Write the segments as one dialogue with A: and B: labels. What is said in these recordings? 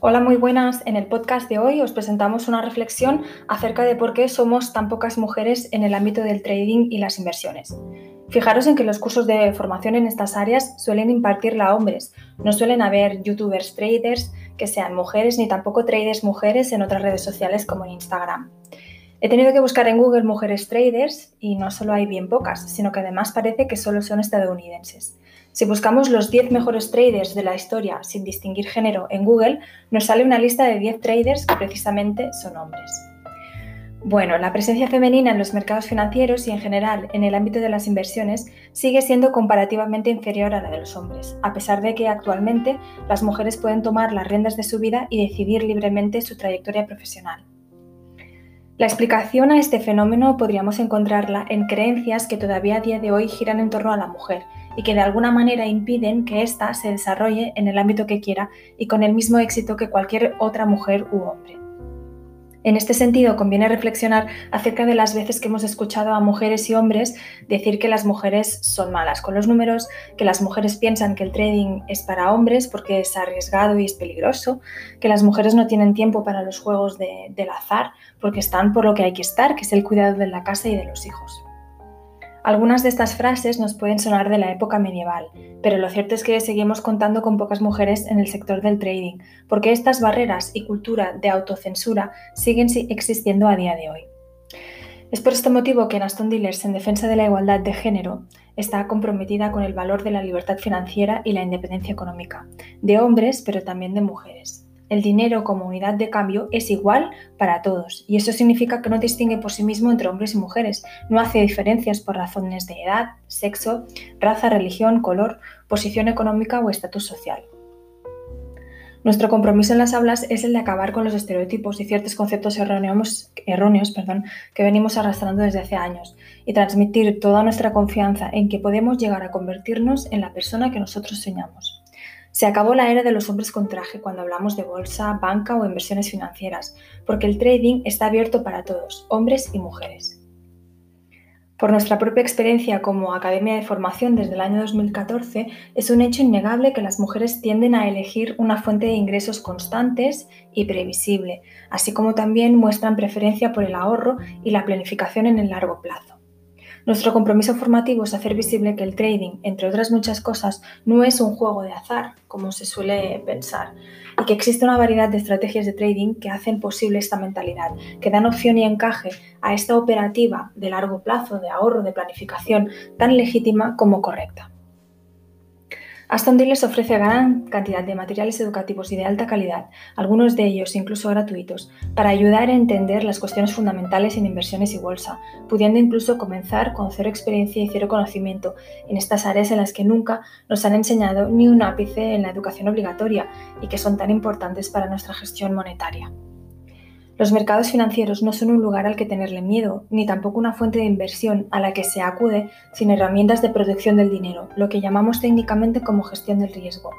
A: Hola, muy buenas. En el podcast de hoy os presentamos una reflexión acerca de por qué somos tan pocas mujeres en el ámbito del trading y las inversiones. Fijaros en que los cursos de formación en estas áreas suelen impartirla a hombres. No suelen haber youtubers traders que sean mujeres ni tampoco traders mujeres en otras redes sociales como en Instagram. He tenido que buscar en Google mujeres traders y no solo hay bien pocas, sino que además parece que solo son estadounidenses. Si buscamos los 10 mejores traders de la historia sin distinguir género en Google, nos sale una lista de 10 traders que precisamente son hombres. Bueno, la presencia femenina en los mercados financieros y en general en el ámbito de las inversiones sigue siendo comparativamente inferior a la de los hombres, a pesar de que actualmente las mujeres pueden tomar las riendas de su vida y decidir libremente su trayectoria profesional. La explicación a este fenómeno podríamos encontrarla en creencias que todavía a día de hoy giran en torno a la mujer y que de alguna manera impiden que ésta se desarrolle en el ámbito que quiera y con el mismo éxito que cualquier otra mujer u hombre. En este sentido, conviene reflexionar acerca de las veces que hemos escuchado a mujeres y hombres decir que las mujeres son malas con los números, que las mujeres piensan que el trading es para hombres porque es arriesgado y es peligroso, que las mujeres no tienen tiempo para los juegos del azar porque están por lo que hay que estar, que es el cuidado de la casa y de los hijos. Algunas de estas frases nos pueden sonar de la época medieval, pero lo cierto es que seguimos contando con pocas mujeres en el sector del trading, porque estas barreras y cultura de autocensura siguen existiendo a día de hoy. Es por este motivo que Aston Dealers, en defensa de la igualdad de género, está comprometida con el valor de la libertad financiera y la independencia económica, de hombres, pero también de mujeres el dinero como unidad de cambio es igual para todos y eso significa que no distingue por sí mismo entre hombres y mujeres, no hace diferencias por razones de edad, sexo, raza, religión, color, posición económica o estatus social. Nuestro compromiso en las aulas es el de acabar con los estereotipos y ciertos conceptos erróneos, erróneos perdón, que venimos arrastrando desde hace años y transmitir toda nuestra confianza en que podemos llegar a convertirnos en la persona que nosotros soñamos. Se acabó la era de los hombres con traje cuando hablamos de bolsa, banca o inversiones financieras, porque el trading está abierto para todos, hombres y mujeres. Por nuestra propia experiencia como academia de formación desde el año 2014, es un hecho innegable que las mujeres tienden a elegir una fuente de ingresos constantes y previsible, así como también muestran preferencia por el ahorro y la planificación en el largo plazo. Nuestro compromiso formativo es hacer visible que el trading, entre otras muchas cosas, no es un juego de azar, como se suele pensar, y que existe una variedad de estrategias de trading que hacen posible esta mentalidad, que dan opción y encaje a esta operativa de largo plazo, de ahorro, de planificación, tan legítima como correcta. Aston Dealers ofrece gran cantidad de materiales educativos y de alta calidad, algunos de ellos incluso gratuitos, para ayudar a entender las cuestiones fundamentales en inversiones y bolsa, pudiendo incluso comenzar con cero experiencia y cero conocimiento en estas áreas en las que nunca nos han enseñado ni un ápice en la educación obligatoria y que son tan importantes para nuestra gestión monetaria. Los mercados financieros no son un lugar al que tenerle miedo, ni tampoco una fuente de inversión a la que se acude sin herramientas de protección del dinero, lo que llamamos técnicamente como gestión del riesgo,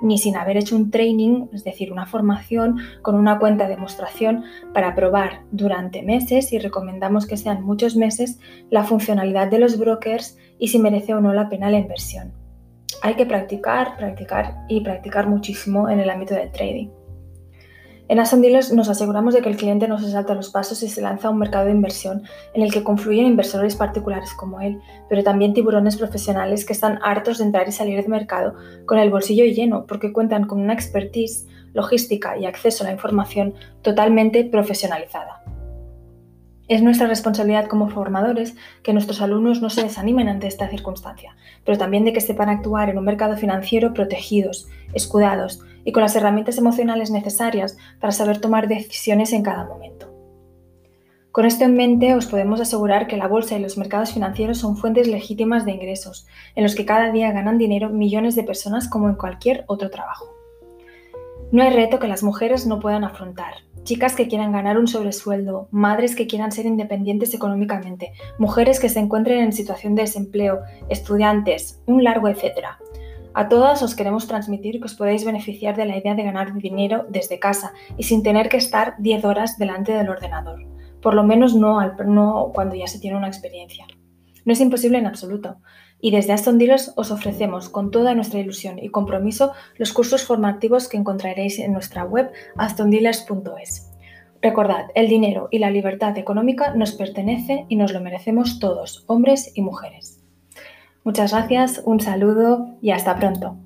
A: ni sin haber hecho un training, es decir, una formación con una cuenta de demostración para probar durante meses y recomendamos que sean muchos meses la funcionalidad de los brokers y si merece o no la pena la inversión. Hay que practicar, practicar y practicar muchísimo en el ámbito del trading. En Aston nos aseguramos de que el cliente no se salta los pasos y se lanza a un mercado de inversión en el que confluyen inversores particulares como él, pero también tiburones profesionales que están hartos de entrar y salir del mercado con el bolsillo lleno porque cuentan con una expertise, logística y acceso a la información totalmente profesionalizada. Es nuestra responsabilidad como formadores que nuestros alumnos no se desanimen ante esta circunstancia, pero también de que sepan actuar en un mercado financiero protegidos, escudados y con las herramientas emocionales necesarias para saber tomar decisiones en cada momento. Con esto en mente, os podemos asegurar que la bolsa y los mercados financieros son fuentes legítimas de ingresos, en los que cada día ganan dinero millones de personas como en cualquier otro trabajo. No hay reto que las mujeres no puedan afrontar. Chicas que quieran ganar un sobresueldo, madres que quieran ser independientes económicamente, mujeres que se encuentren en situación de desempleo, estudiantes, un largo etcétera. A todas os queremos transmitir que os podéis beneficiar de la idea de ganar dinero desde casa y sin tener que estar 10 horas delante del ordenador. Por lo menos no, no cuando ya se tiene una experiencia. No es imposible en absoluto. Y desde Aston Dealers os ofrecemos con toda nuestra ilusión y compromiso los cursos formativos que encontraréis en nuestra web astondealers.es. Recordad, el dinero y la libertad económica nos pertenece y nos lo merecemos todos, hombres y mujeres. Muchas gracias, un saludo y hasta pronto.